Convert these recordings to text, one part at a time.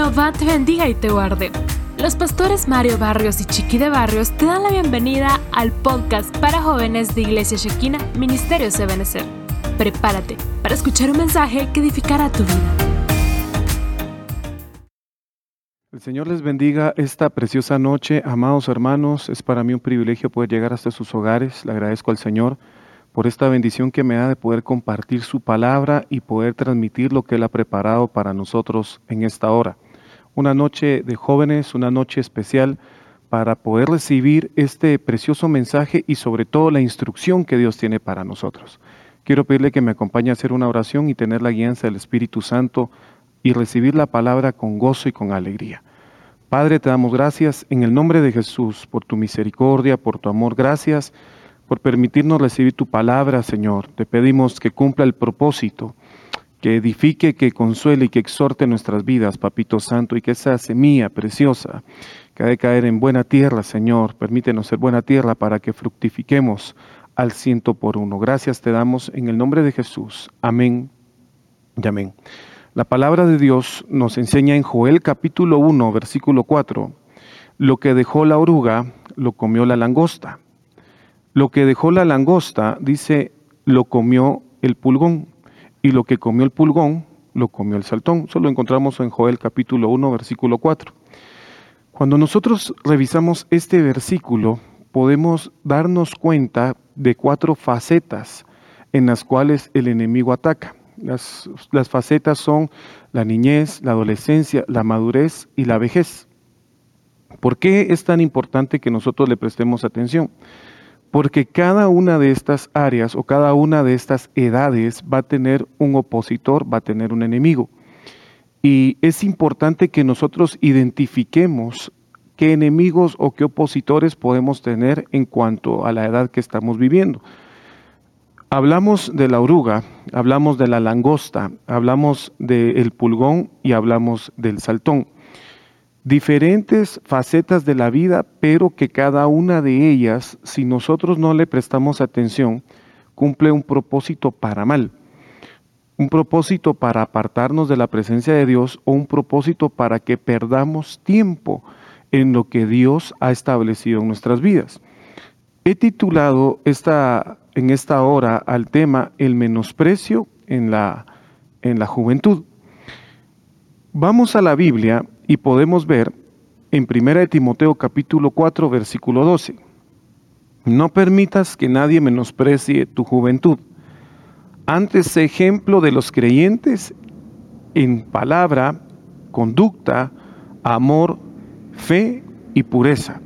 Jehová te bendiga y te guarde. Los pastores Mario Barrios y Chiqui de Barrios te dan la bienvenida al podcast para jóvenes de Iglesia Shekina, Ministerio Ebenezer. Prepárate para escuchar un mensaje que edificará tu vida. El Señor les bendiga esta preciosa noche, amados hermanos. Es para mí un privilegio poder llegar hasta sus hogares. Le agradezco al Señor por esta bendición que me da de poder compartir su palabra y poder transmitir lo que Él ha preparado para nosotros en esta hora. Una noche de jóvenes, una noche especial para poder recibir este precioso mensaje y sobre todo la instrucción que Dios tiene para nosotros. Quiero pedirle que me acompañe a hacer una oración y tener la guianza del Espíritu Santo y recibir la palabra con gozo y con alegría. Padre, te damos gracias en el nombre de Jesús por tu misericordia, por tu amor. Gracias por permitirnos recibir tu palabra, Señor. Te pedimos que cumpla el propósito, que edifique, que consuele y que exhorte nuestras vidas, Papito Santo, y que esa semilla preciosa que ha de caer en buena tierra, Señor, permítenos ser buena tierra para que fructifiquemos al ciento por uno. Gracias te damos en el nombre de Jesús. Amén y amén. La palabra de Dios nos enseña en Joel capítulo 1, versículo 4, lo que dejó la oruga, lo comió la langosta. Lo que dejó la langosta, dice, lo comió el pulgón, y lo que comió el pulgón, lo comió el saltón. Eso lo encontramos en Joel capítulo 1, versículo 4. Cuando nosotros revisamos este versículo, podemos darnos cuenta de cuatro facetas en las cuales el enemigo ataca. Las, las, facetas son la niñez, la adolescencia, la madurez y la vejez. ¿Por qué es tan importante que nosotros le prestemos atención? Porque cada una de estas áreas o cada una de estas edades va a tener un opositor, va a tener un enemigo. Y es importante que nosotros identifiquemos qué enemigos o qué opositores podemos tener en cuanto a la edad que estamos viviendo. Hablamos de la oruga, hablamos de la langosta, hablamos del pulgón y hablamos del saltón diferentes facetas de la vida, pero que cada una de ellas, si nosotros no le prestamos atención, cumple un propósito para mal. Un propósito para apartarnos de la presencia de Dios o un propósito para que perdamos tiempo en lo que Dios ha establecido en nuestras vidas. He titulado esta, en esta hora al tema El menosprecio en la, en la juventud. Vamos a la Biblia y podemos ver en 1 Timoteo capítulo 4 versículo 12. No permitas que nadie menosprecie tu juventud. Antes ejemplo de los creyentes en palabra, conducta, amor, fe y pureza.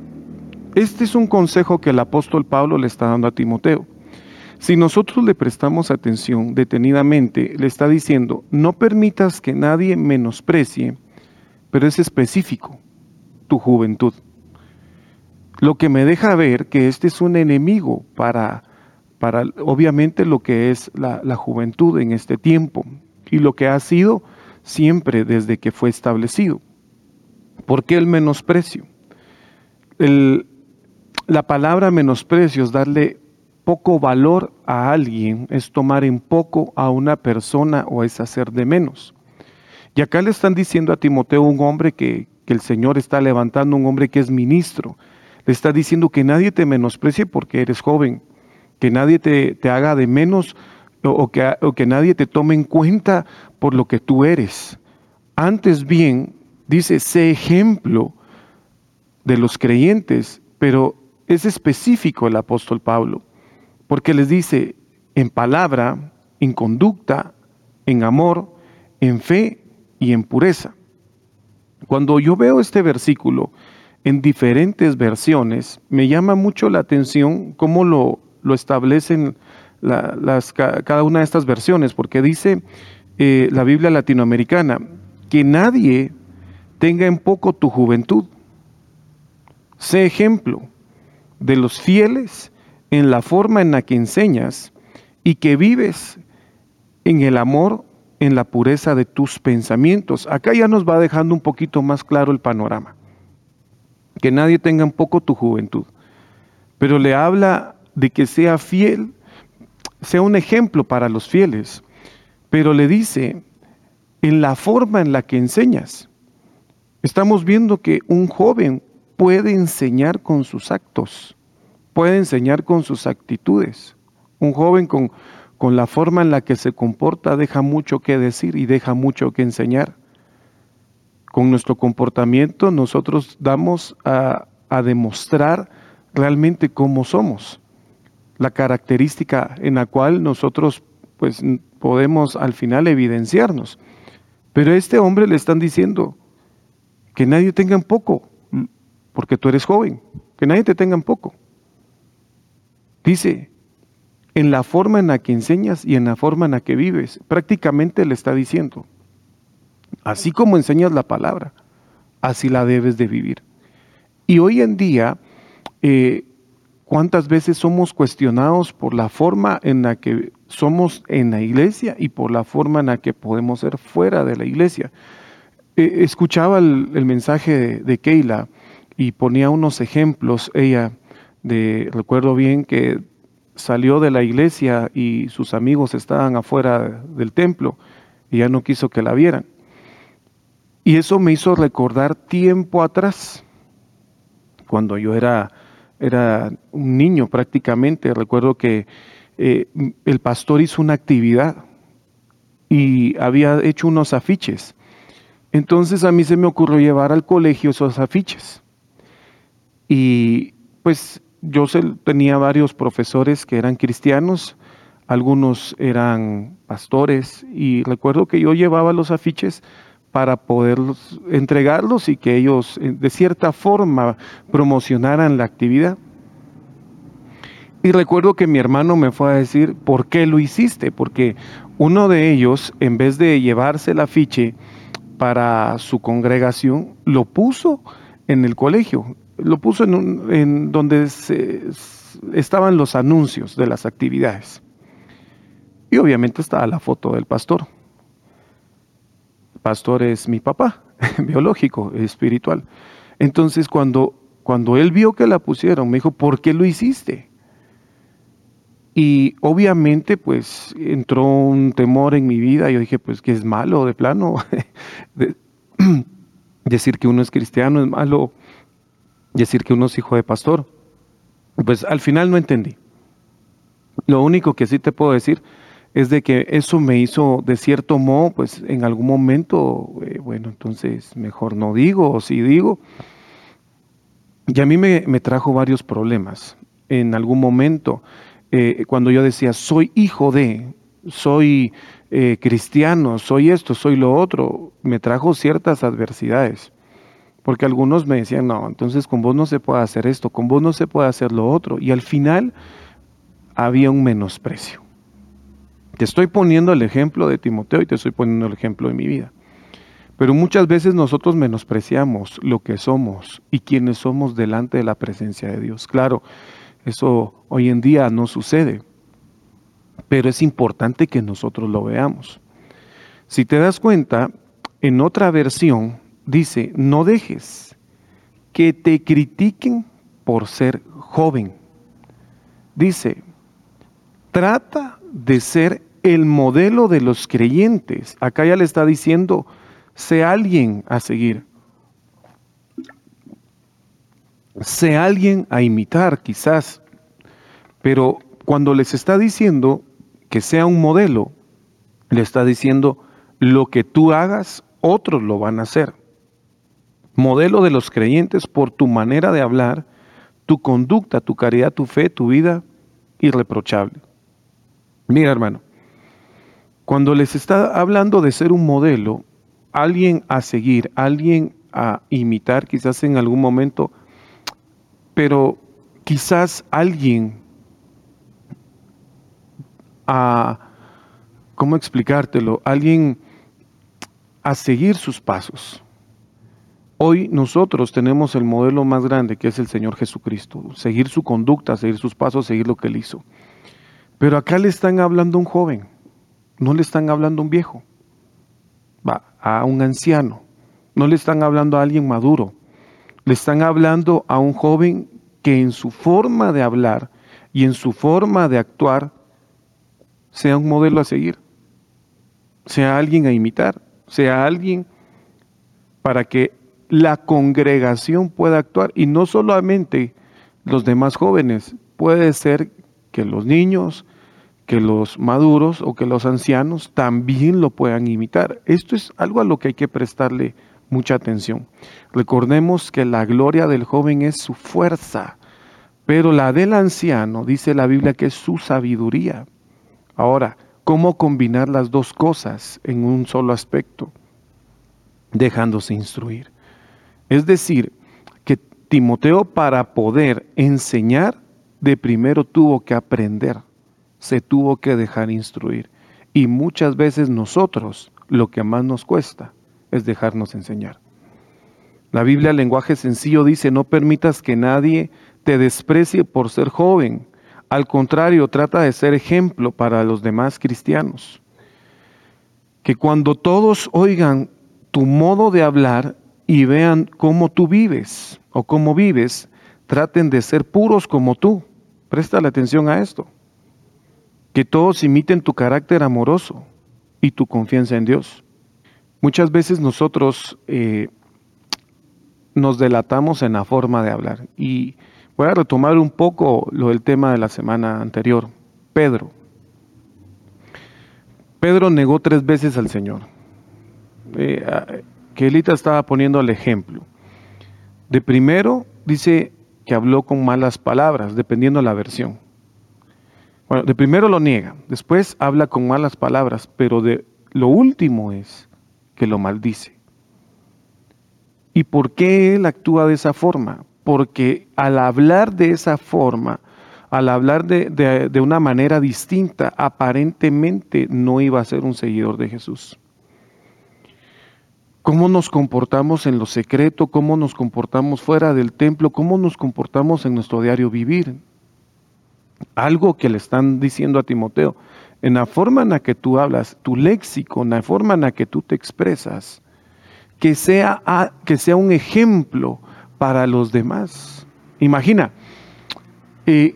Este es un consejo que el apóstol Pablo le está dando a Timoteo. Si nosotros le prestamos atención detenidamente, le está diciendo, no permitas que nadie menosprecie pero es específico, tu juventud. Lo que me deja ver que este es un enemigo para, para obviamente lo que es la, la juventud en este tiempo y lo que ha sido siempre desde que fue establecido. ¿Por qué el menosprecio? El, la palabra menosprecio es darle poco valor a alguien, es tomar en poco a una persona o es hacer de menos. Y acá le están diciendo a Timoteo, un hombre que, el Señor está levantando, un hombre que es ministro. Le está diciendo que nadie te menosprecie porque eres joven, que nadie te, haga de menos o, que, o que nadie te tome en cuenta por lo que tú eres. Antes bien, dice, sé ejemplo de los creyentes, pero es específico el apóstol Pablo, porque les dice en palabra, en conducta, en amor, en fe y en pureza. Cuando yo veo este versículo en diferentes versiones, me llama mucho la atención cómo lo, lo establecen las, cada una de estas versiones, porque dice eh, la Biblia latinoamericana, que nadie tenga en poco tu juventud. Sé ejemplo de los fieles en la forma en la que enseñas y que vives en el amor en la pureza de tus pensamientos. Acá ya nos va dejando un poquito más claro el panorama. Que nadie tenga un poco tu juventud. Pero le habla de que sea fiel, sea un ejemplo para los fieles. Pero le dice, en la forma en la que enseñas. Estamos viendo que un joven puede enseñar con sus actos, puede enseñar con sus actitudes. Un joven con, con la forma en la que se comporta deja mucho que decir y deja mucho que enseñar. Con nuestro comportamiento nosotros damos a, a demostrar realmente cómo somos, la característica en la cual nosotros pues podemos al final evidenciarnos. Pero a este hombre le están diciendo que nadie tenga en poco, porque tú eres joven, que nadie te tenga en poco. Dice, en la forma en la que enseñas y en la forma en la que vives, prácticamente le está diciendo, así como enseñas la palabra, así la debes de vivir. Y hoy en día, eh, ¿cuántas veces somos cuestionados por la forma en la que somos en la iglesia y por la forma en la que podemos ser fuera de la iglesia? Eh, escuchaba el, mensaje de, de, Keila y ponía unos ejemplos, ella, de, recuerdo bien que salió de la iglesia y sus amigos estaban afuera del templo y ya no quiso que la vieran. Y eso me hizo recordar tiempo atrás, cuando yo era, era un niño prácticamente. Recuerdo que eh, el pastor hizo una actividad y había hecho unos afiches. Entonces a mí se me ocurrió llevar al colegio esos afiches. Y pues yo tenía varios profesores que eran cristianos, algunos eran pastores y recuerdo que yo llevaba los afiches para poder entregarlos y que ellos eh, de cierta forma promocionaran la actividad. Y recuerdo que mi hermano me fue a decir, ¿por qué lo hiciste? Porque uno de ellos, en vez de llevarse el afiche para su congregación, lo puso en el colegio, lo puso en, en donde estaban los anuncios de las actividades. Y obviamente estaba la foto del pastor pastor es mi papá, biológico, espiritual. Entonces cuando, cuando él vio que la pusieron, me dijo, ¿por qué lo hiciste? Y obviamente pues entró un temor en mi vida. Yo dije, pues que es malo de plano. decir que uno es cristiano es malo. Decir que uno es hijo de pastor. Pues al final no entendí. Lo único que sí te puedo decir es de que eso me hizo de cierto modo, pues en algún momento, eh, bueno, entonces mejor no digo o sí digo. Y a mí me, trajo varios problemas. En algún momento, eh, cuando yo decía, soy hijo de, soy eh, cristiano, soy esto, soy lo otro, me trajo ciertas adversidades. Porque algunos me decían, no, entonces con vos no se puede hacer esto, con vos no se puede hacer lo otro. Y al final había un menosprecio. Te estoy poniendo el ejemplo de Timoteo y te estoy poniendo el ejemplo de mi vida. Pero muchas veces nosotros menospreciamos lo que somos y quienes somos delante de la presencia de Dios. Claro, eso hoy en día no sucede, pero es importante que nosotros lo veamos. Si te das cuenta, en otra versión dice, no dejes que te critiquen por ser joven. Dice, trata de ser el modelo de los creyentes. Acá ya le está diciendo, sé alguien a seguir. Sé alguien a imitar quizás. Pero cuando les está diciendo que sea un modelo, le está diciendo, lo que tú hagas, otros lo van a hacer. Modelo de los creyentes por tu manera de hablar, tu conducta, tu caridad, tu fe, tu vida irreprochable. Mira, hermano, cuando les está hablando de ser un modelo, alguien a seguir, alguien a imitar, quizás en algún momento, pero quizás alguien a, ¿cómo explicártelo? Alguien a seguir sus pasos. Hoy nosotros tenemos el modelo más grande que es el Señor Jesucristo, seguir su conducta, seguir sus pasos, seguir lo que él hizo. Pero acá le están hablando a un joven, no le están hablando a un viejo, va, a un anciano, no le están hablando a alguien maduro, le están hablando a un joven que en su forma de hablar y en su forma de actuar sea un modelo a seguir, sea alguien a imitar, sea alguien para que la congregación pueda actuar y no solamente los demás jóvenes, puede ser que los niños, que los maduros o que los ancianos también lo puedan imitar. Esto es algo a lo que hay que prestarle mucha atención. Recordemos que la gloria del joven es su fuerza, pero la del anciano dice la Biblia que es su sabiduría. Ahora, ¿cómo combinar las dos cosas en un solo aspecto? Dejándose instruir. Es decir, que Timoteo para poder enseñar, de primero tuvo que aprender, se tuvo que dejar instruir. Y muchas veces nosotros lo que más nos cuesta es dejarnos enseñar. La Biblia, lenguaje sencillo, dice, no permitas que nadie te desprecie por ser joven. Al contrario, trata de ser ejemplo para los demás cristianos. Que cuando todos oigan tu modo de hablar y vean cómo tú vives o cómo vives, traten de ser puros como tú. Presta la atención a esto. Que todos imiten tu carácter amoroso y tu confianza en Dios. Muchas veces nosotros eh, nos delatamos en la forma de hablar. Y voy a retomar un poco lo del tema de la semana anterior. Pedro. Pedro negó tres veces al Señor. Eh, que Elita estaba poniendo el ejemplo. De primero dice que habló con malas palabras, dependiendo de la versión. Bueno, de primero lo niega, después habla con malas palabras, pero de lo último es que lo maldice. ¿Y por qué él actúa de esa forma? Porque al hablar de esa forma, al hablar de, una manera distinta, aparentemente no iba a ser un seguidor de Jesús. ¿Cómo nos comportamos en lo secreto? ¿Cómo nos comportamos fuera del templo? ¿Cómo nos comportamos en nuestro diario vivir? Algo que le están diciendo a Timoteo, en la forma en la que tú hablas, tu léxico, en la forma en la que tú te expresas, que sea, que sea un ejemplo para los demás. Imagina, eh,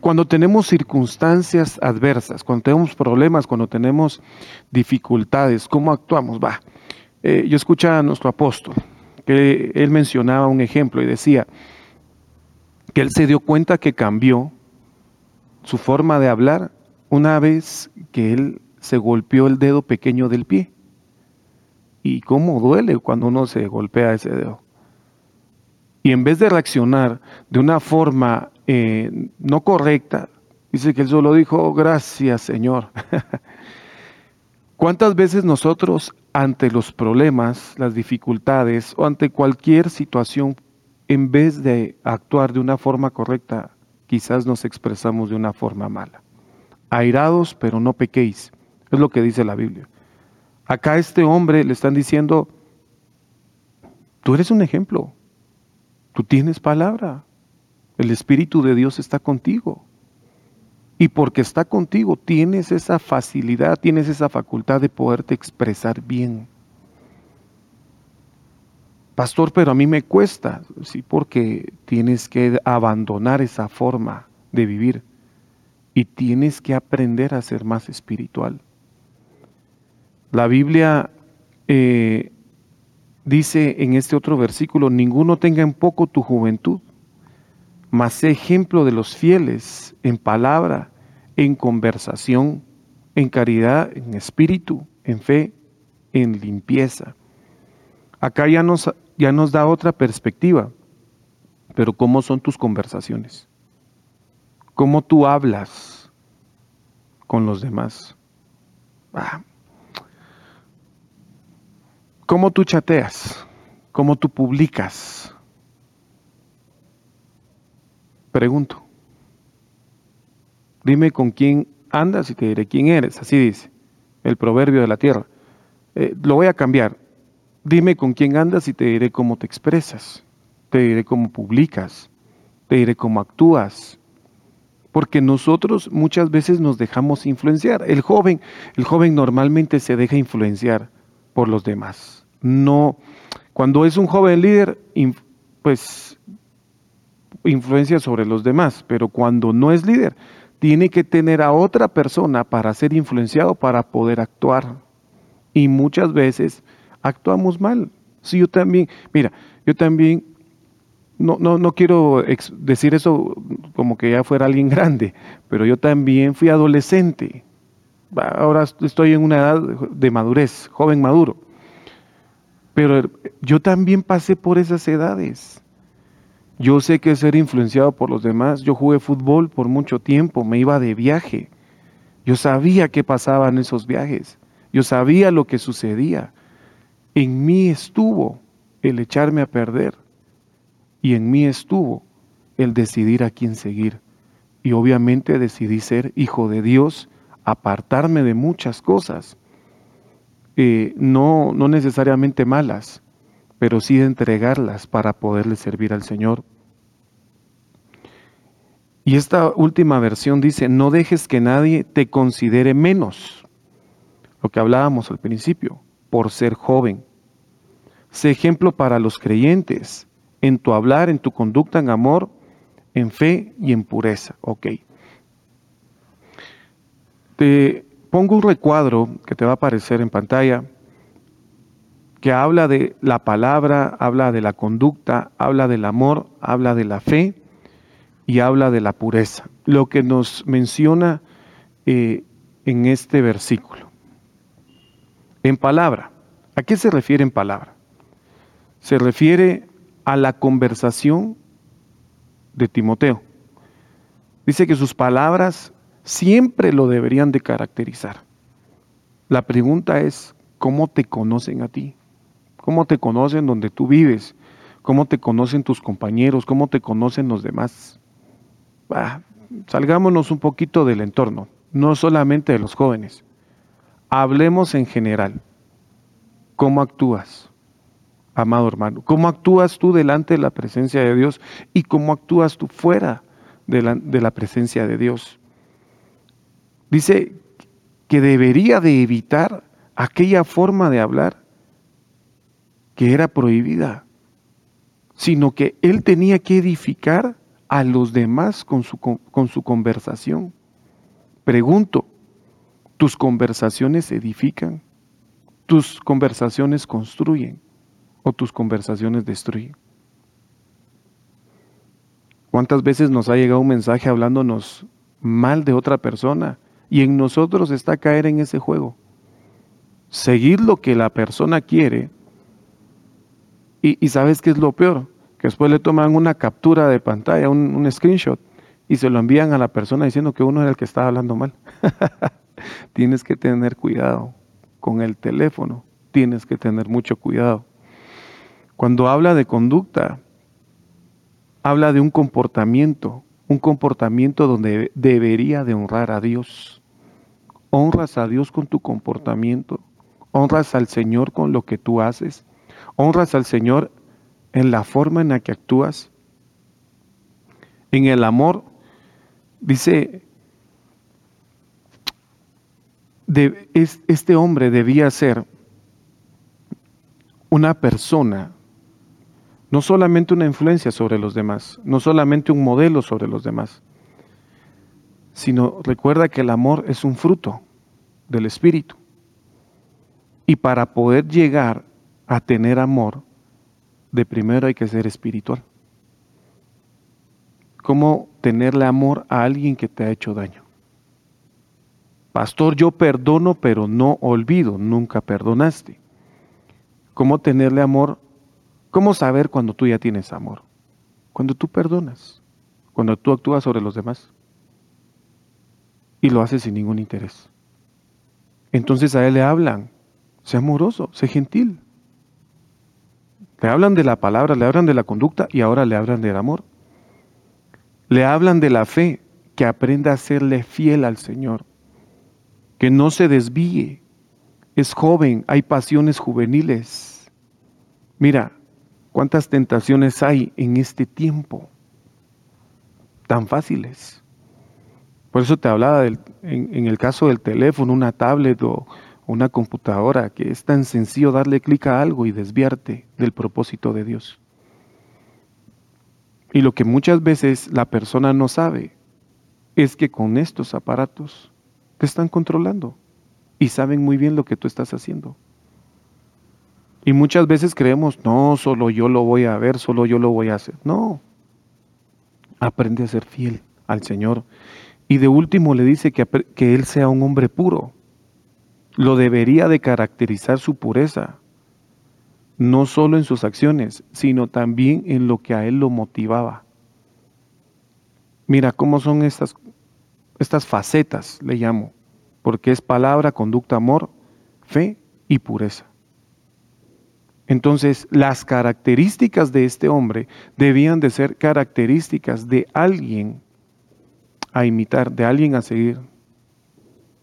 cuando tenemos circunstancias adversas, cuando tenemos problemas, cuando tenemos dificultades, ¿cómo actuamos? Va. Eh, yo escuchaba a nuestro apóstol, que él mencionaba un ejemplo y decía que él se dio cuenta que cambió su forma de hablar una vez que él se golpeó el dedo pequeño del pie. Y cómo duele cuando uno se golpea ese dedo. Y en vez de reaccionar de una forma eh, no correcta, dice que él solo dijo, gracias Señor. ¿Cuántas veces nosotros ante los problemas, las dificultades o ante cualquier situación, en vez de actuar de una forma correcta, quizás nos expresamos de una forma mala? airados, pero no pequéis. Es lo que dice la Biblia. Acá a este hombre le están diciendo, tú eres un ejemplo, tú tienes palabra, el Espíritu de Dios está contigo. Y porque está contigo, tienes esa facilidad, tienes esa facultad de poderte expresar bien. Pastor, pero a mí me cuesta, sí, porque tienes que abandonar esa forma de vivir y tienes que aprender a ser más espiritual. La Biblia eh, dice en este otro versículo, ninguno tenga en poco tu juventud, mas ejemplo de los fieles en palabra, en conversación, en caridad, en espíritu, en fe, en limpieza. Acá ya nos, ya nos da otra perspectiva, pero ¿cómo son tus conversaciones? cómo tú hablas con los demás. Ah. ¿Cómo tú chateas? ¿Cómo tú publicas? Pregunto. Dime con quién andas y te diré quién eres. Así dice el proverbio de la tierra. Eh, lo voy a cambiar. Dime con quién andas y te diré cómo te expresas. Te diré cómo publicas. Te diré cómo actúas porque nosotros muchas veces nos dejamos influenciar. El joven, el joven normalmente se deja influenciar por los demás. No, cuando es un joven líder, pues influencia sobre los demás, pero cuando no es líder, tiene que tener a otra persona para ser influenciado para poder actuar. Y muchas veces actuamos mal, Sí, yo también, mira, yo también, no, no, no quiero decir eso como que ya fuera alguien grande, pero yo también fui adolescente. Ahora estoy en una edad de madurez, joven maduro. Pero yo también pasé por esas edades. Yo sé que ser influenciado por los demás. Yo jugué fútbol por mucho tiempo, me iba de viaje. Yo sabía qué pasaba en esos viajes. Yo sabía lo que sucedía. En mí estuvo el echarme a perder y en mí estuvo el decidir a quién seguir. Y obviamente decidí ser hijo de Dios, apartarme de muchas cosas, eh, no, no necesariamente malas, pero sí de entregarlas para poderle servir al Señor. Y esta última versión dice, no dejes que nadie te considere menos, lo que hablábamos al principio, por ser joven. Sé ejemplo para los creyentes en tu hablar, en tu conducta, en amor, en fe y en pureza. Ok. Te pongo un recuadro que te va a aparecer en pantalla que habla de la palabra, habla de la conducta, habla del amor, habla de la fe y habla de la pureza. Lo que nos menciona eh, en este versículo. En palabra. ¿A qué se refiere en palabra? se refiere a la conversación de Timoteo. Dice que sus palabras siempre lo deberían de caracterizar. La pregunta es, ¿cómo te conocen a ti? ¿Cómo te conocen donde tú vives? ¿Cómo te conocen tus compañeros? ¿Cómo te conocen los demás? salgámonos un poquito del entorno, no solamente de los jóvenes. Hablemos en general. ¿Cómo actúas? amado hermano? ¿Cómo actúas tú delante de la presencia de Dios y cómo actúas tú fuera de la, de la presencia de Dios? Dice que debería de evitar aquella forma de hablar que era prohibida, sino que él tenía que edificar a los demás con su, con su conversación. Pregunto, ¿tus conversaciones edifican? ¿Tus conversaciones construyen? o tus conversaciones destruyen. ¿Cuántas veces nos ha llegado un mensaje hablándonos mal de otra persona y en nosotros está caer en ese juego? Seguir lo que la persona quiere y, sabes qué es lo peor, que después le toman una captura de pantalla, un, un screenshot y se lo envían a la persona diciendo que uno era el que estaba hablando mal. tienes que tener cuidado con el teléfono, tienes que tener mucho cuidado. Cuando habla de conducta, habla de un comportamiento, un comportamiento donde debería de honrar a Dios. Honras a Dios con tu comportamiento, honras al Señor con lo que tú haces, honras al Señor en la forma en la que actúas. En el amor, dice, este hombre debía ser una persona no solamente una influencia sobre los demás, no solamente un modelo sobre los demás, sino recuerda que el amor es un fruto del Espíritu. Y para poder llegar a tener amor, de primero hay que ser espiritual. ¿Cómo tenerle amor a alguien que te ha hecho daño? Pastor, yo perdono, pero no olvido, nunca perdonaste. ¿Cómo tenerle amor ¿Cómo saber cuando tú ya tienes amor? Cuando tú perdonas, cuando tú actúas sobre los demás y lo haces sin ningún interés. Entonces a él le hablan, sé amoroso, sé gentil. Le hablan de la palabra, le hablan de la conducta y ahora le hablan del amor. Le hablan de la fe, que aprenda a serle fiel al Señor, que no se desvíe. Es joven, hay pasiones juveniles. Mira, ¿Cuántas tentaciones hay en este tiempo? Tan fáciles. Por eso te hablaba en, en, el caso del teléfono, una tablet o una computadora, que es tan sencillo darle clic a algo y desviarte del propósito de Dios. Y lo que muchas veces la persona no sabe es que con estos aparatos te están controlando y saben muy bien lo que tú estás haciendo. Y muchas veces creemos, no, solo yo lo voy a ver, solo yo lo voy a hacer. No, aprende a ser fiel al Señor. Y de último le dice que, que Él sea un hombre puro. Lo debería de caracterizar su pureza, no solo en sus acciones, sino también en lo que a Él lo motivaba. Mira cómo son estas, estas facetas, le llamo, porque es palabra, conducta, amor, fe y pureza. Entonces, las características de este hombre debían de ser características de alguien a imitar, de alguien a seguir.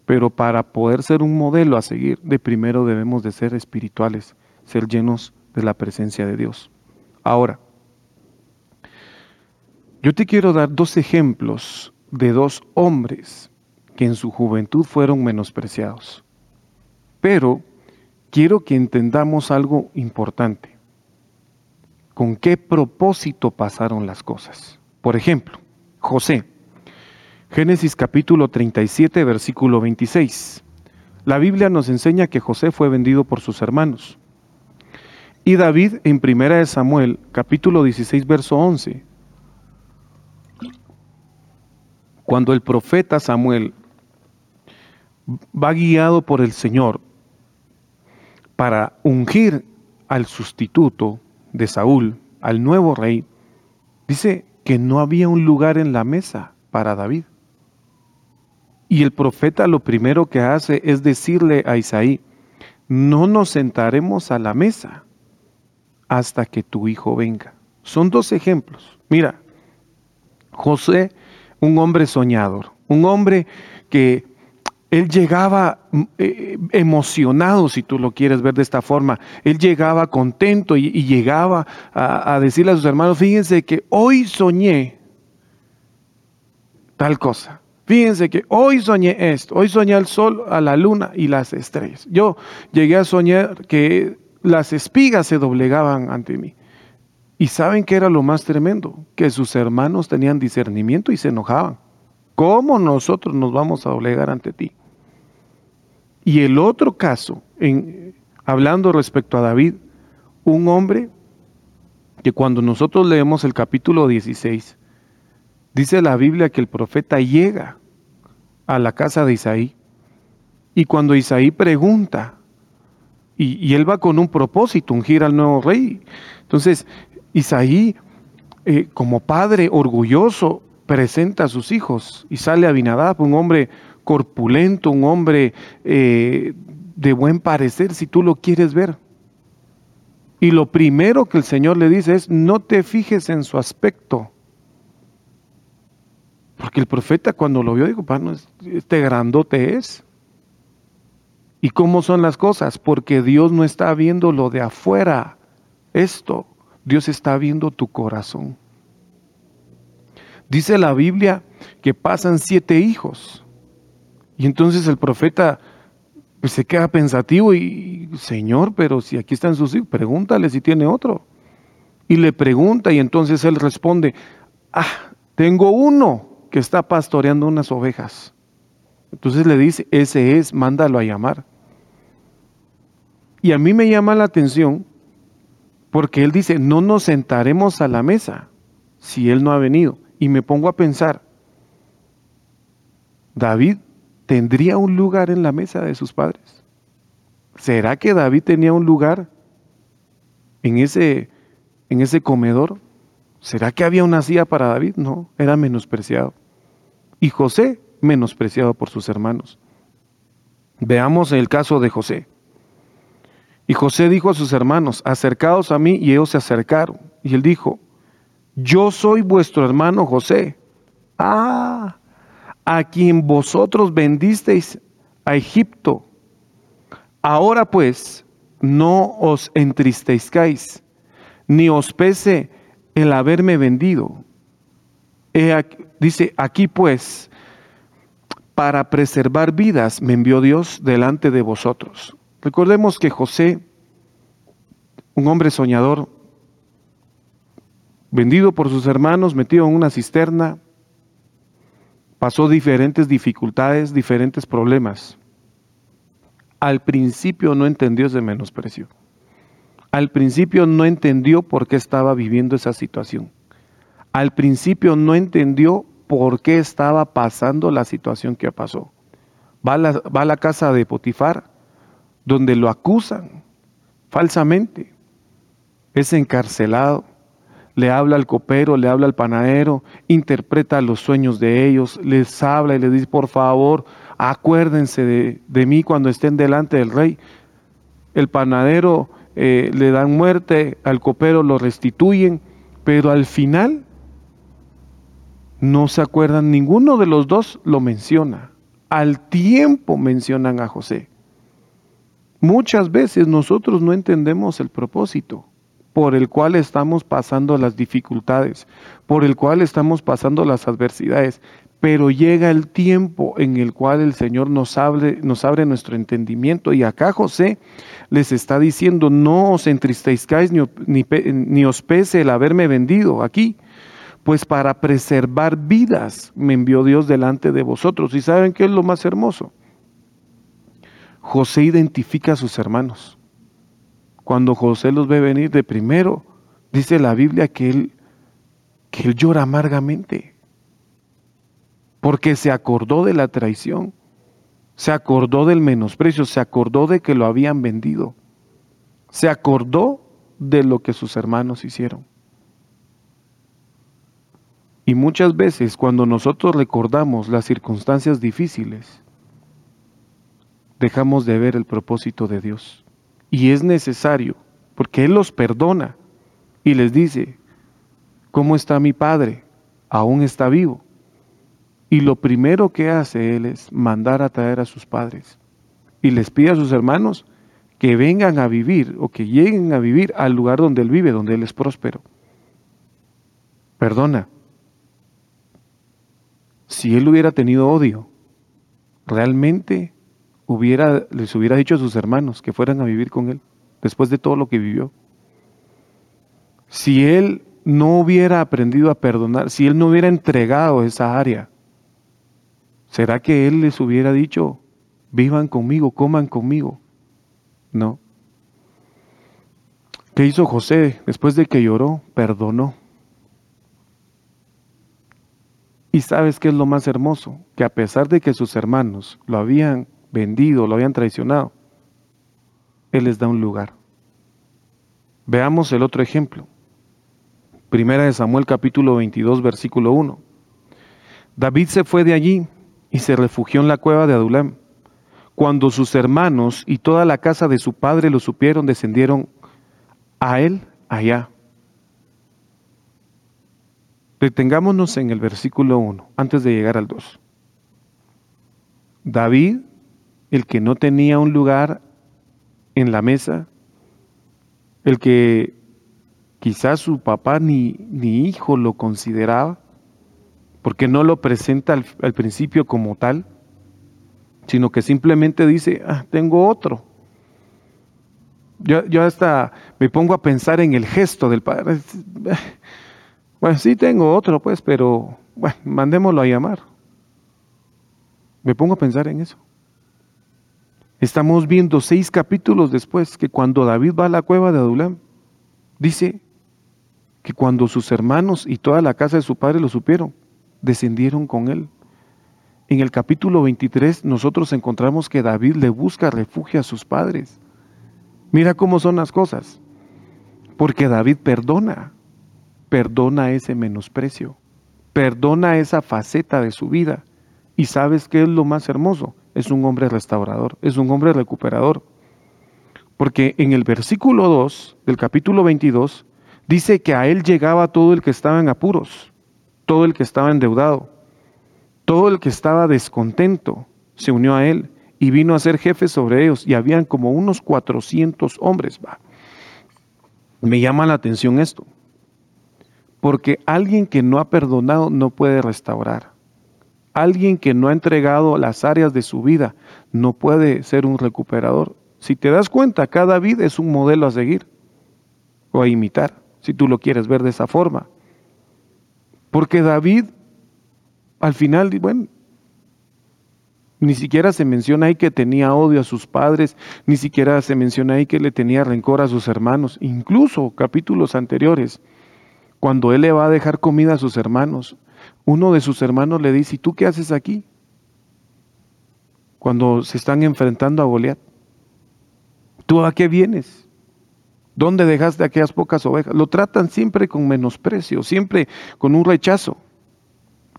Pero para poder ser un modelo a seguir, de primero debemos de ser espirituales, ser llenos de la presencia de Dios. Ahora, yo te quiero dar dos ejemplos de dos hombres que en su juventud fueron menospreciados. Pero quiero que entendamos algo importante. ¿Con qué propósito pasaron las cosas? Por ejemplo, José. Génesis capítulo 37, versículo 26. La Biblia nos enseña que José fue vendido por sus hermanos. Y David en Primera de Samuel, capítulo 16, verso 11. Cuando el profeta Samuel va guiado por el Señor para ungir al sustituto de Saúl, al nuevo rey, dice que no había un lugar en la mesa para David. Y el profeta lo primero que hace es decirle a Isaí, no nos sentaremos a la mesa hasta que tu hijo venga. Son dos ejemplos. Mira, José, un hombre soñador, un hombre que él llegaba mm, eh, emocionado, si tú lo quieres ver de esta forma. Él llegaba contento y, llegaba a, decirle a sus hermanos, fíjense que hoy soñé tal cosa. Fíjense que hoy soñé esto, hoy soñé al sol, a la luna y las estrellas. Yo llegué a soñar que las espigas se doblegaban ante mí. Y saben que era lo más tremendo, que sus hermanos tenían discernimiento y se enojaban. ¿Cómo nosotros nos vamos a doblegar ante ti? Y el otro caso, en, hablando respecto a David, un hombre que cuando nosotros leemos el capítulo 16, dice la Biblia que el profeta llega a la casa de Isaí y cuando Isaí pregunta, y, él va con un propósito, ungir al nuevo rey. Entonces, Isaí, eh, como padre orgulloso, presenta a sus hijos y sale Abinadab, un hombre corpulento, un hombre eh, de buen parecer, si tú lo quieres ver. Y lo primero que el Señor le dice es, no te fijes en su aspecto. Porque el profeta cuando lo vio dijo, este grandote es. ¿Y cómo son las cosas? Porque Dios no está viendo lo de afuera, esto, Dios está viendo tu corazón. Dice la Biblia que pasan siete hijos y entonces el profeta pues, se queda pensativo y, Señor, pero si aquí están sus hijos, pregúntale si tiene otro. Y le pregunta y entonces él responde, ah, tengo uno que está pastoreando unas ovejas. Entonces le dice, ese es, mándalo a llamar. Y a mí me llama la atención porque él dice, no nos sentaremos a la mesa si él no ha venido. Y me pongo a pensar, David ¿tendría un lugar en la mesa de sus padres? ¿Será que David tenía un lugar en ese, en ese comedor? ¿Será que había una silla para David? No, era menospreciado. Y José, menospreciado por sus hermanos. Veamos el caso de José. Y José dijo a sus hermanos, acercaos a mí, y ellos se acercaron. Y él dijo, yo soy vuestro hermano José. Ah, a quien vosotros vendisteis a Egipto. Ahora pues, no os entristezcáis, ni os pese el haberme vendido. Dice, aquí pues, para preservar vidas me envió Dios delante de vosotros. Recordemos que José, un hombre soñador, vendido por sus hermanos, metido en una cisterna, pasó diferentes dificultades, diferentes problemas. Al principio no entendió ese menosprecio. Al principio no entendió por qué estaba viviendo esa situación. Al principio no entendió por qué estaba pasando la situación que pasó. Va a la, casa de Potifar, donde lo acusan falsamente. Es encarcelado. Le habla al copero, le habla al panadero, interpreta los sueños de ellos, les habla y les dice, por favor, acuérdense de, de mí cuando estén delante del rey. El panadero eh, le dan muerte, al copero lo restituyen, pero al final no se acuerdan, ninguno de los dos lo menciona. Al tiempo mencionan a José. Muchas veces nosotros no entendemos el propósito por el cual estamos pasando las dificultades, por el cual estamos pasando las adversidades, pero llega el tiempo en el cual el Señor nos abre, nos abre nuestro entendimiento. Y acá José les está diciendo, no os entristezcáis ni, ni, ni os pese el haberme vendido aquí, pues para preservar vidas me envió Dios delante de vosotros. ¿Y saben qué es lo más hermoso? José identifica a sus hermanos. Cuando José los ve venir de primero, dice la Biblia que él, que él llora amargamente porque se acordó de la traición, se acordó del menosprecio, se acordó de que lo habían vendido, se acordó de lo que sus hermanos hicieron. Y muchas veces cuando nosotros recordamos las circunstancias difíciles, dejamos de ver el propósito de Dios. Y es necesario, porque Él los perdona y les dice, ¿cómo está mi Padre? Aún está vivo. Y lo primero que hace él es mandar a traer a sus padres. Y les pide a sus hermanos que vengan a vivir o que lleguen a vivir al lugar donde él vive, donde él es próspero. Perdona. Si él hubiera tenido odio, realmente hubiera, les hubiera dicho a sus hermanos que fueran a vivir con él, después de todo lo que vivió. Si él no hubiera aprendido a perdonar, si él no hubiera entregado esa área, ¿Será que Él les hubiera dicho, vivan conmigo, coman conmigo? No. ¿Qué hizo José después de que lloró? Perdonó. Y sabes qué es lo más hermoso? Que a pesar de que sus hermanos lo habían vendido, lo habían traicionado, Él les da un lugar. Veamos el otro ejemplo. Primera de Samuel capítulo 22 versículo 1. David se fue de allí y se refugió en la cueva de Adulam. Cuando sus hermanos y toda la casa de su padre lo supieron, descendieron a él allá. Detengámonos en el versículo 1, antes de llegar al 2. David, el que no tenía un lugar en la mesa, el que quizás su papá ni, ni hijo lo consideraba, porque no lo presenta al, principio como tal, sino que simplemente dice, ah, tengo otro. Yo, yo, hasta me pongo a pensar en el gesto del padre. Bueno, sí tengo otro, pues, pero bueno, mandémoslo a llamar. Me pongo a pensar en eso. Estamos viendo seis capítulos después que cuando David va a la cueva de Adulam, dice que cuando sus hermanos y toda la casa de su padre lo supieron, descendieron con él. En el capítulo 23 nosotros encontramos que David le busca refugio a sus padres. Mira cómo son las cosas. Porque David perdona, perdona ese menosprecio, perdona esa faceta de su vida. Y sabes qué es lo más hermoso? Es un hombre restaurador, es un hombre recuperador. Porque en el versículo 2 del capítulo 22 dice que a él llegaba todo el que estaba en apuros todo el que estaba endeudado, todo el que estaba descontento, se unió a él y vino a ser jefe sobre ellos y habían como unos 400 hombres. Me llama la atención esto, porque alguien que no ha perdonado no puede restaurar. Alguien que no ha entregado las áreas de su vida no puede ser un recuperador. Si te das cuenta, cada vida es un modelo a seguir o a imitar, si tú lo quieres ver de esa forma. Porque David, al final, bueno, Ni siquiera se menciona ahí que tenía odio a sus padres, ni siquiera se menciona ahí que le tenía rencor a sus hermanos. Incluso capítulos anteriores, cuando él le va a dejar comida a sus hermanos, uno de sus hermanos le dice, ¿y tú qué haces aquí? Cuando se están enfrentando a Goliat. ¿Tú a qué vienes? ¿Dónde dejaste aquellas pocas ovejas? Lo tratan siempre con menosprecio, siempre con un rechazo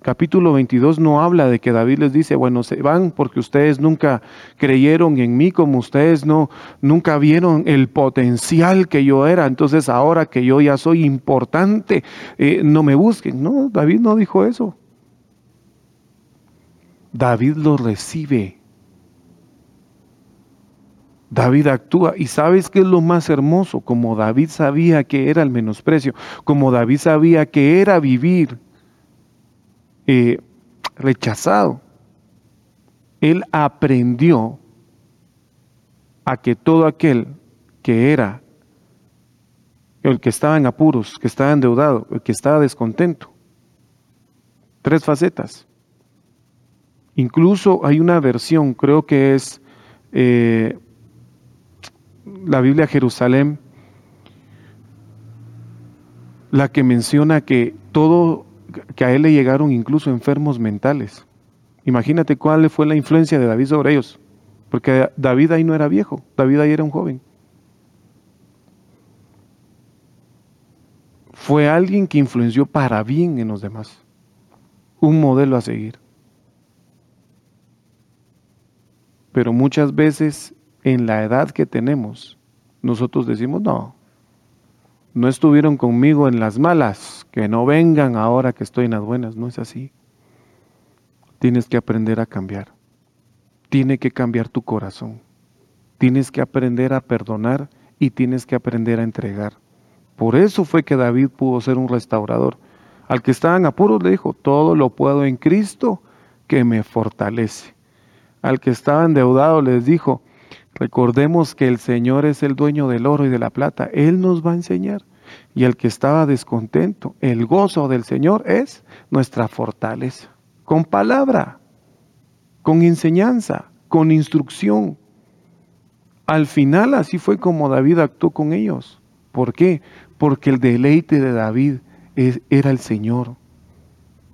capítulo 22 no habla de que David les dice, bueno, se van porque ustedes nunca creyeron en mí como ustedes no nunca vieron el potencial que yo era, entonces ahora que yo ya soy importante, eh, no me busquen. No, David no dijo eso. David lo recibe. David actúa y sabes qué es lo más hermoso, como David sabía que era el menosprecio, como David sabía que era vivir rechazado, él aprendió a que todo aquel que era el que estaba en apuros, que estaba endeudado, el que estaba descontento, tres facetas. Incluso hay una versión, creo que es eh, la Biblia Jerusalén, la que menciona que todo que a él le llegaron incluso enfermos mentales. Imagínate cuál fue la influencia de David sobre ellos, porque David ahí no era viejo, David ahí era un joven. Fue alguien que influenció para bien en los demás, un modelo a seguir. Pero muchas veces en la edad que tenemos, nosotros decimos, no, no estuvieron conmigo en las malas, que no vengan ahora que estoy en las buenas. No es así. Tienes que aprender a cambiar. Tiene que cambiar tu corazón. Tienes que aprender a perdonar y tienes que aprender a entregar. Por eso fue que David pudo ser un restaurador. Al que estaba en apuros le dijo, todo lo puedo en Cristo que me fortalece. Al que estaba endeudado les dijo, Recordemos que el Señor es el dueño del oro y de la plata. Él nos va a enseñar. Y el que estaba descontento, el gozo del Señor es nuestra fortaleza. Con palabra, con enseñanza, con instrucción. Al final así fue como David actuó con ellos. ¿Por qué? Porque el deleite de David era el Señor.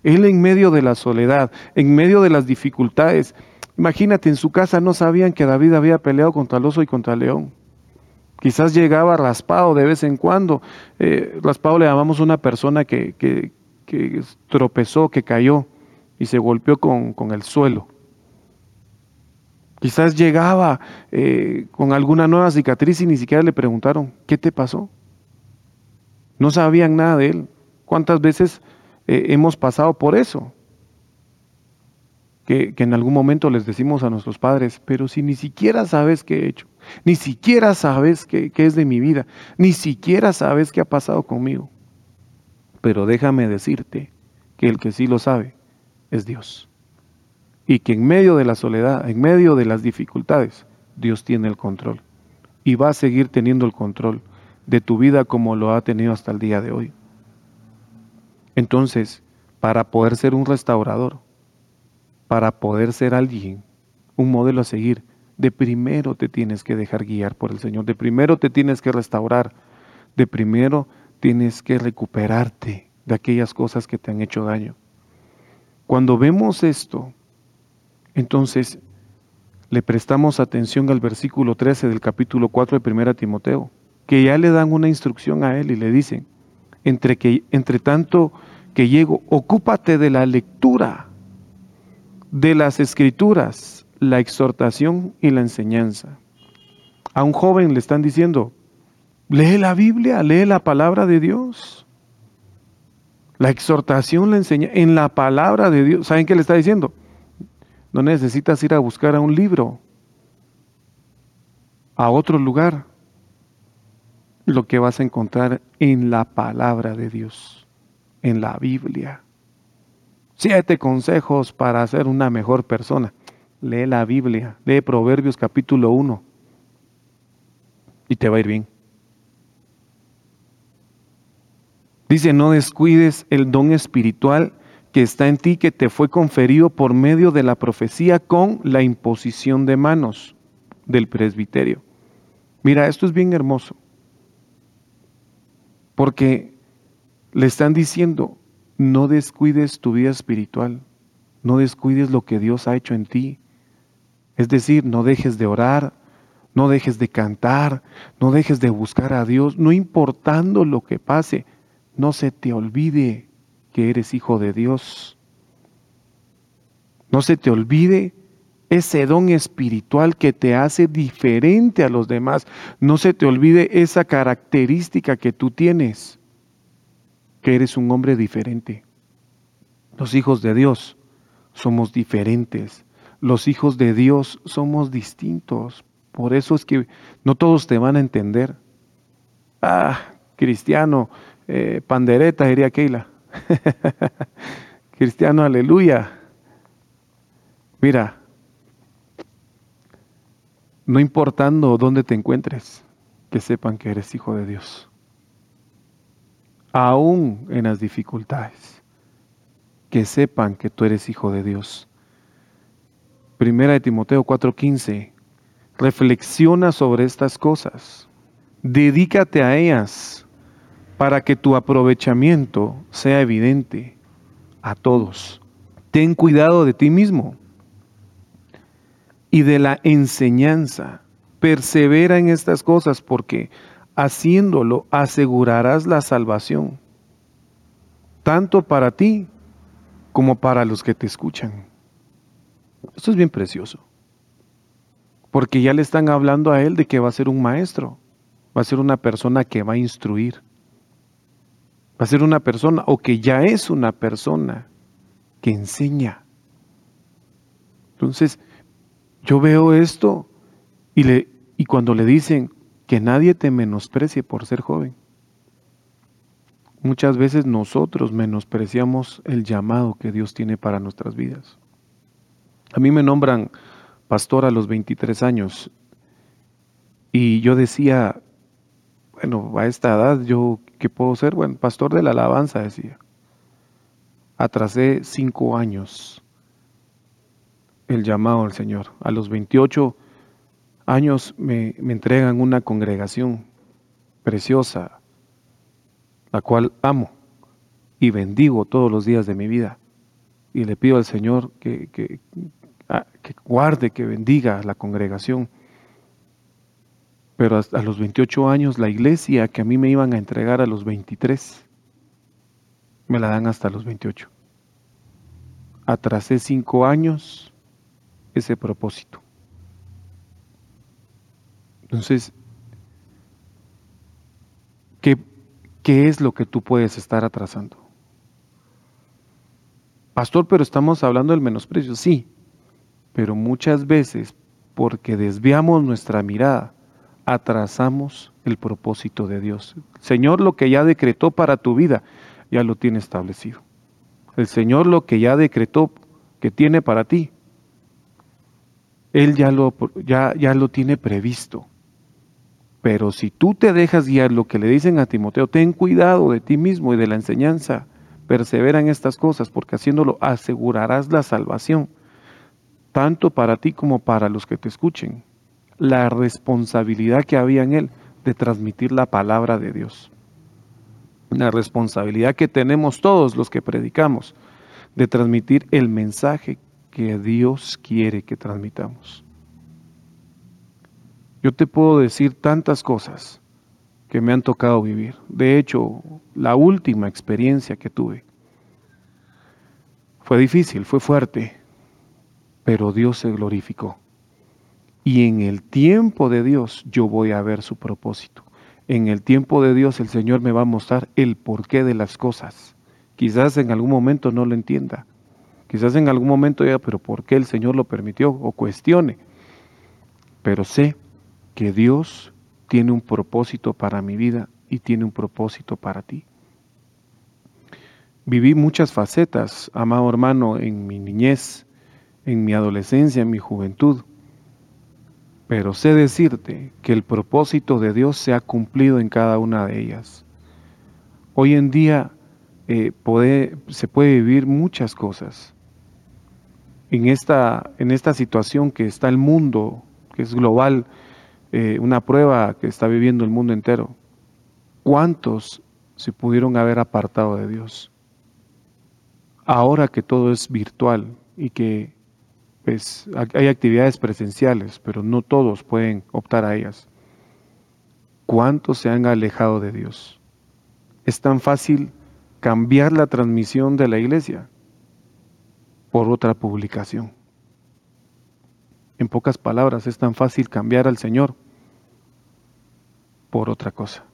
Él en medio de la soledad, en medio de las dificultades, Imagínate, en su casa no sabían que David había peleado contra el oso y contra el león. Quizás llegaba raspado de vez en cuando. Eh, raspado le llamamos una persona que, que, tropezó, que cayó y se golpeó con, el suelo. Quizás llegaba eh, con alguna nueva cicatriz y ni siquiera le preguntaron, ¿qué te pasó? No sabían nada de él. ¿Cuántas veces eh, hemos pasado por eso? que, en algún momento les decimos a nuestros padres, pero si ni siquiera sabes qué he hecho, ni siquiera sabes qué, es de mi vida, ni siquiera sabes qué ha pasado conmigo. Pero déjame decirte que el que sí lo sabe es Dios. Y que en medio de la soledad, en medio de las dificultades, Dios tiene el control. Y va a seguir teniendo el control de tu vida como lo ha tenido hasta el día de hoy. Entonces, para poder ser un restaurador, para poder ser alguien, un modelo a seguir, de primero te tienes que dejar guiar por el Señor, de primero te tienes que restaurar, de primero tienes que recuperarte de aquellas cosas que te han hecho daño. Cuando vemos esto, entonces le prestamos atención al versículo 13 del capítulo 4 de 1 Timoteo, que ya le dan una instrucción a él y le dicen, entre, que, entre tanto que llego, ocúpate de la lectura de las escrituras, la exhortación y la enseñanza. A un joven le están diciendo, lee la Biblia, lee la palabra de Dios. La exhortación la enseña en la palabra de Dios. ¿Saben qué le está diciendo? No necesitas ir a buscar a un libro, a otro lugar. Lo que vas a encontrar en la palabra de Dios, en la Biblia. Siete consejos para ser una mejor persona. Lee la Biblia, lee Proverbios capítulo 1 y te va a ir bien. Dice, no descuides el don espiritual que está en ti, que te fue conferido por medio de la profecía con la imposición de manos del presbiterio. Mira, esto es bien hermoso, porque le están diciendo, no descuides tu vida espiritual, no descuides lo que Dios ha hecho en ti. Es decir, no dejes de orar, no dejes de cantar, no dejes de buscar a Dios, no importando lo que pase, no se te olvide que eres hijo de Dios. No se te olvide ese don espiritual que te hace diferente a los demás. No se te olvide esa característica que tú tienes, que eres un hombre diferente. Los hijos de Dios somos diferentes. Los hijos de Dios somos distintos. Por eso es que no todos te van a entender. Ah, cristiano, eh, pandereta, diría Keila. cristiano, aleluya. Mira, no importando dónde te encuentres, que sepan que eres hijo de Dios. Aún en las dificultades, que sepan que tú eres hijo de Dios. Primera de Timoteo 4:15, reflexiona sobre estas cosas, dedícate a ellas para que tu aprovechamiento sea evidente a todos. Ten cuidado de ti mismo y de la enseñanza. Persevera en estas cosas porque haciéndolo asegurarás la salvación, tanto para ti como para los que te escuchan. Esto es bien precioso, porque ya le están hablando a él de que va a ser un maestro, va a ser una persona que va a instruir, va a ser una persona o que ya es una persona que enseña. Entonces, yo veo esto y, le, y cuando le dicen que nadie te menosprecie por ser joven, muchas veces nosotros menospreciamos el llamado que Dios tiene para nuestras vidas. A mí me nombran pastor a los 23 años y yo decía, bueno, a esta edad yo, ¿qué puedo ser? Bueno, pastor de la alabanza, decía. Atrasé cinco años el llamado al Señor. A los 28 años me, me entregan una congregación preciosa, la cual amo y bendigo todos los días de mi vida. Y le pido al Señor que, que, que guarde, que bendiga la congregación. Pero a los 28 años la iglesia que a mí me iban a entregar a los 23, me la dan hasta los 28. Atrasé cinco años ese propósito. Entonces, ¿qué, ¿qué es lo que tú puedes estar atrasando? Pastor, pero estamos hablando del menosprecio, sí, pero muchas veces porque desviamos nuestra mirada, atrasamos el propósito de Dios. Señor lo que ya decretó para tu vida, ya lo tiene establecido. El Señor lo que ya decretó que tiene para ti, él ya lo, ya, ya lo tiene previsto. Pero si tú te dejas guiar lo que le dicen a Timoteo, ten cuidado de ti mismo y de la enseñanza, persevera en estas cosas, porque haciéndolo asegurarás la salvación, tanto para ti como para los que te escuchen. La responsabilidad que había en él de transmitir la palabra de Dios. La responsabilidad que tenemos todos los que predicamos de transmitir el mensaje que Dios quiere que transmitamos. Yo te puedo decir tantas cosas que me han tocado vivir. De hecho, la última experiencia que tuve fue difícil, fue fuerte, pero Dios se glorificó. Y en el tiempo de Dios yo voy a ver su propósito. En el tiempo de Dios el Señor me va a mostrar el porqué de las cosas. Quizás en algún momento no lo entienda, Quizás en algún momento diga, pero ¿por qué el Señor lo permitió? O cuestione. Pero sé que Dios tiene un propósito para mi vida y tiene un propósito para ti. Viví muchas facetas, amado hermano, en mi niñez, en mi adolescencia, en mi juventud. Pero sé decirte que el propósito de Dios se ha cumplido en cada una de ellas. Hoy en día eh, se puede vivir muchas cosas. En esta, situación que está el mundo, que es global, eh, una prueba que está viviendo el mundo entero, ¿cuántos se pudieron haber apartado de Dios? Ahora que todo es virtual y que pues, hay actividades presenciales, pero no todos pueden optar a ellas. ¿Cuántos se han alejado de Dios? Es tan fácil cambiar la transmisión de la iglesia por otra publicación. En pocas palabras, es tan fácil cambiar al Señor por otra cosa,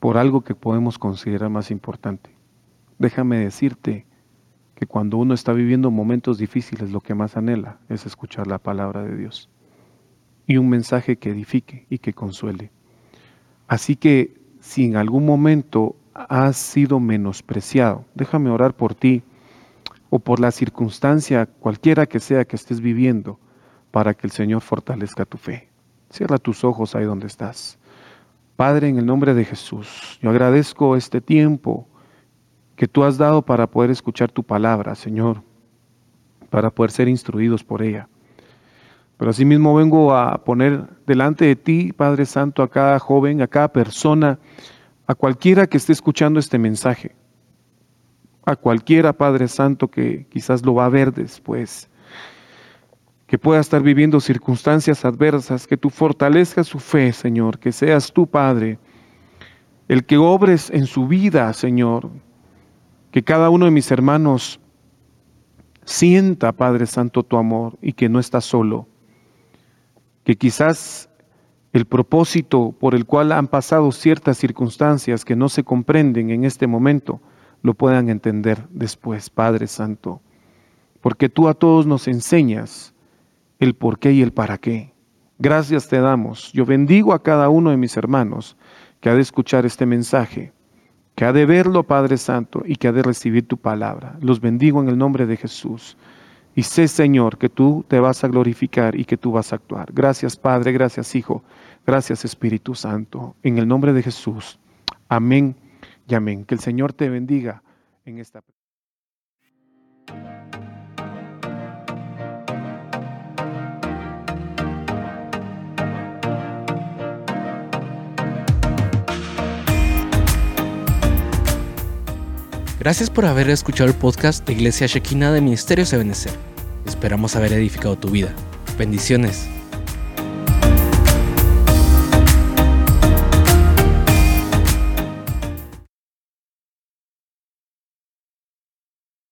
por algo que podemos considerar más importante. Déjame decirte que cuando uno está viviendo momentos difíciles, lo que más anhela es escuchar la palabra de Dios y un mensaje que edifique y que consuele. Así que si en algún momento has sido menospreciado, déjame orar por ti o por la circunstancia cualquiera que sea que estés viviendo para que el Señor fortalezca tu fe. Cierra tus ojos ahí donde estás. Padre, en el nombre de Jesús, yo agradezco este tiempo que tú has dado para poder escuchar tu palabra, Señor, para poder ser instruidos por ella. Pero asimismo vengo a poner delante de ti, Padre Santo, a cada joven, a cada persona, a cualquiera que esté escuchando este mensaje, a cualquiera, Padre Santo, que quizás lo va a ver después, que pueda estar viviendo circunstancias adversas, que tú fortalezcas su fe, Señor, que seas tú, Padre, el que obres en su vida, Señor, que cada uno de mis hermanos sienta, Padre Santo, tu amor y que no está solo que quizás el propósito por el cual han pasado ciertas circunstancias que no se comprenden en este momento, lo puedan entender después, Padre Santo. Porque tú a todos nos enseñas el por qué y el para qué. Gracias te damos. Yo bendigo a cada uno de mis hermanos que ha de escuchar este mensaje, que ha de verlo, Padre Santo, y que ha de recibir tu palabra. Los bendigo en el nombre de Jesús. Y sé, Señor, que tú te vas a glorificar y que tú vas a actuar. Gracias, Padre, gracias, Hijo, gracias, Espíritu Santo. En el nombre de Jesús. Amén y amén. Que el Señor te bendiga en esta. Gracias por haber escuchado el podcast de Iglesia Shekina de Ministerios Ebenezer. Esperamos haber edificado tu vida. Bendiciones.